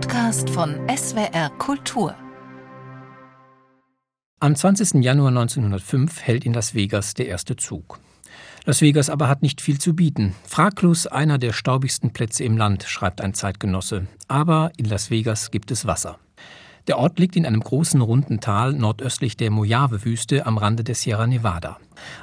Podcast von SWR Kultur. Am 20. Januar 1905 hält in Las Vegas der erste Zug. Las Vegas aber hat nicht viel zu bieten. Fraglos einer der staubigsten Plätze im Land, schreibt ein Zeitgenosse. Aber in Las Vegas gibt es Wasser. Der Ort liegt in einem großen runden Tal nordöstlich der Mojave-Wüste am Rande der Sierra Nevada.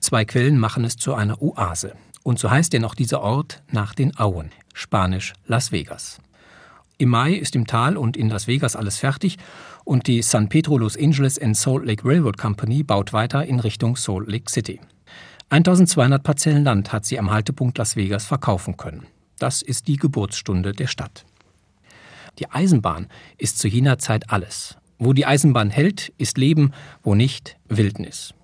Zwei Quellen machen es zu einer Oase. Und so heißt denn auch dieser Ort nach den Auen, spanisch Las Vegas. Im Mai ist im Tal und in Las Vegas alles fertig und die San Pedro Los Angeles and Salt Lake Railroad Company baut weiter in Richtung Salt Lake City. 1200 Parzellen Land hat sie am Haltepunkt Las Vegas verkaufen können. Das ist die Geburtsstunde der Stadt. Die Eisenbahn ist zu jener Zeit alles. Wo die Eisenbahn hält, ist Leben, wo nicht, Wildnis.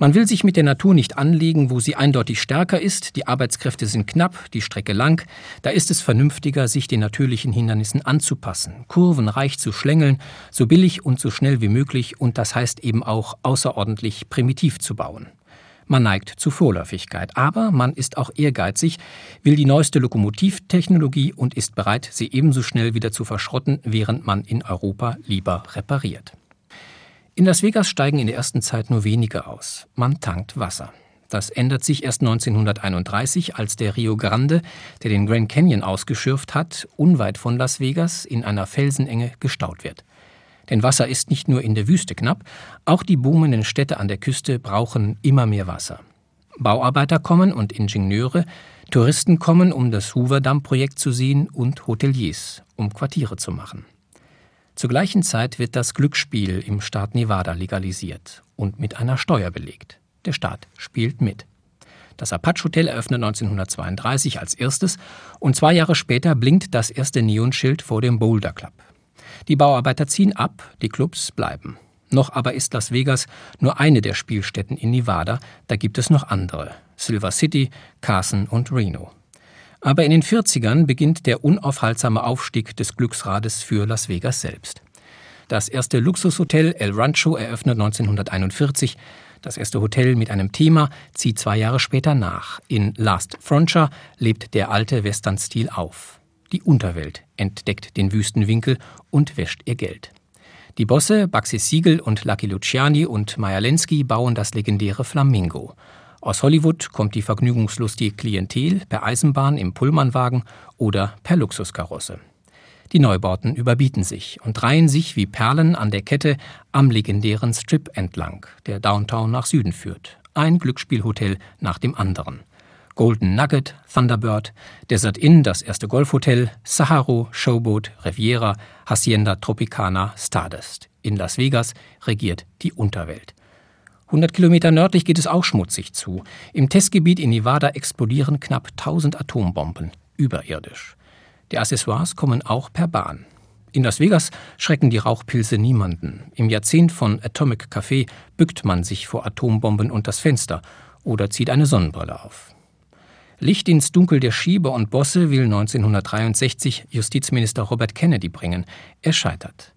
Man will sich mit der Natur nicht anlegen, wo sie eindeutig stärker ist, die Arbeitskräfte sind knapp, die Strecke lang, da ist es vernünftiger, sich den natürlichen Hindernissen anzupassen, Kurven reich zu schlängeln, so billig und so schnell wie möglich und das heißt eben auch außerordentlich primitiv zu bauen. Man neigt zu Vorläufigkeit, aber man ist auch ehrgeizig, will die neueste Lokomotivtechnologie und ist bereit, sie ebenso schnell wieder zu verschrotten, während man in Europa lieber repariert. In Las Vegas steigen in der ersten Zeit nur wenige aus. Man tankt Wasser. Das ändert sich erst 1931, als der Rio Grande, der den Grand Canyon ausgeschürft hat, unweit von Las Vegas in einer Felsenenge gestaut wird. Denn Wasser ist nicht nur in der Wüste knapp, auch die boomenden Städte an der Küste brauchen immer mehr Wasser. Bauarbeiter kommen und Ingenieure, Touristen kommen, um das Hoover-Damm-Projekt zu sehen und Hoteliers, um Quartiere zu machen. Zur gleichen Zeit wird das Glücksspiel im Staat Nevada legalisiert und mit einer Steuer belegt. Der Staat spielt mit. Das Apache Hotel eröffnet 1932 als erstes und zwei Jahre später blinkt das erste Neonschild vor dem Boulder Club. Die Bauarbeiter ziehen ab, die Clubs bleiben. Noch aber ist Las Vegas nur eine der Spielstätten in Nevada, da gibt es noch andere. Silver City, Carson und Reno. Aber in den 40ern beginnt der unaufhaltsame Aufstieg des Glücksrades für Las Vegas selbst. Das erste Luxushotel El Rancho eröffnet 1941. Das erste Hotel mit einem Thema zieht zwei Jahre später nach. In Last Frontier lebt der alte Western-Stil auf. Die Unterwelt entdeckt den Wüstenwinkel und wäscht ihr Geld. Die Bosse Baxi Siegel und Lucky Luciani und Meyer Lenski bauen das legendäre Flamingo. Aus Hollywood kommt die vergnügungslustige Klientel per Eisenbahn im Pullmanwagen oder per Luxuskarosse. Die Neubauten überbieten sich und reihen sich wie Perlen an der Kette am legendären Strip entlang, der Downtown nach Süden führt. Ein Glücksspielhotel nach dem anderen. Golden Nugget, Thunderbird, Desert Inn, das erste Golfhotel, Saharo, Showboat, Riviera, Hacienda Tropicana, Stardust. In Las Vegas regiert die Unterwelt. 100 Kilometer nördlich geht es auch schmutzig zu. Im Testgebiet in Nevada explodieren knapp 1000 Atombomben, überirdisch. Die Accessoires kommen auch per Bahn. In Las Vegas schrecken die Rauchpilze niemanden. Im Jahrzehnt von Atomic Café bückt man sich vor Atombomben und das Fenster oder zieht eine Sonnenbrille auf. Licht ins Dunkel der Schieber und Bosse will 1963 Justizminister Robert Kennedy bringen. Er scheitert.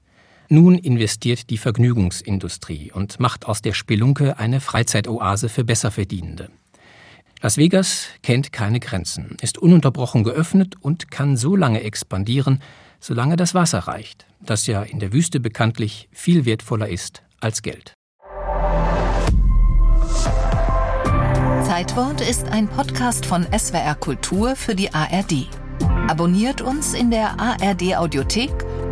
Nun investiert die Vergnügungsindustrie und macht aus der Spelunke eine Freizeitoase für Besserverdienende. Las Vegas kennt keine Grenzen, ist ununterbrochen geöffnet und kann so lange expandieren, solange das Wasser reicht, das ja in der Wüste bekanntlich viel wertvoller ist als Geld. Zeitwort ist ein Podcast von SWR Kultur für die ARD. Abonniert uns in der ARD Audiothek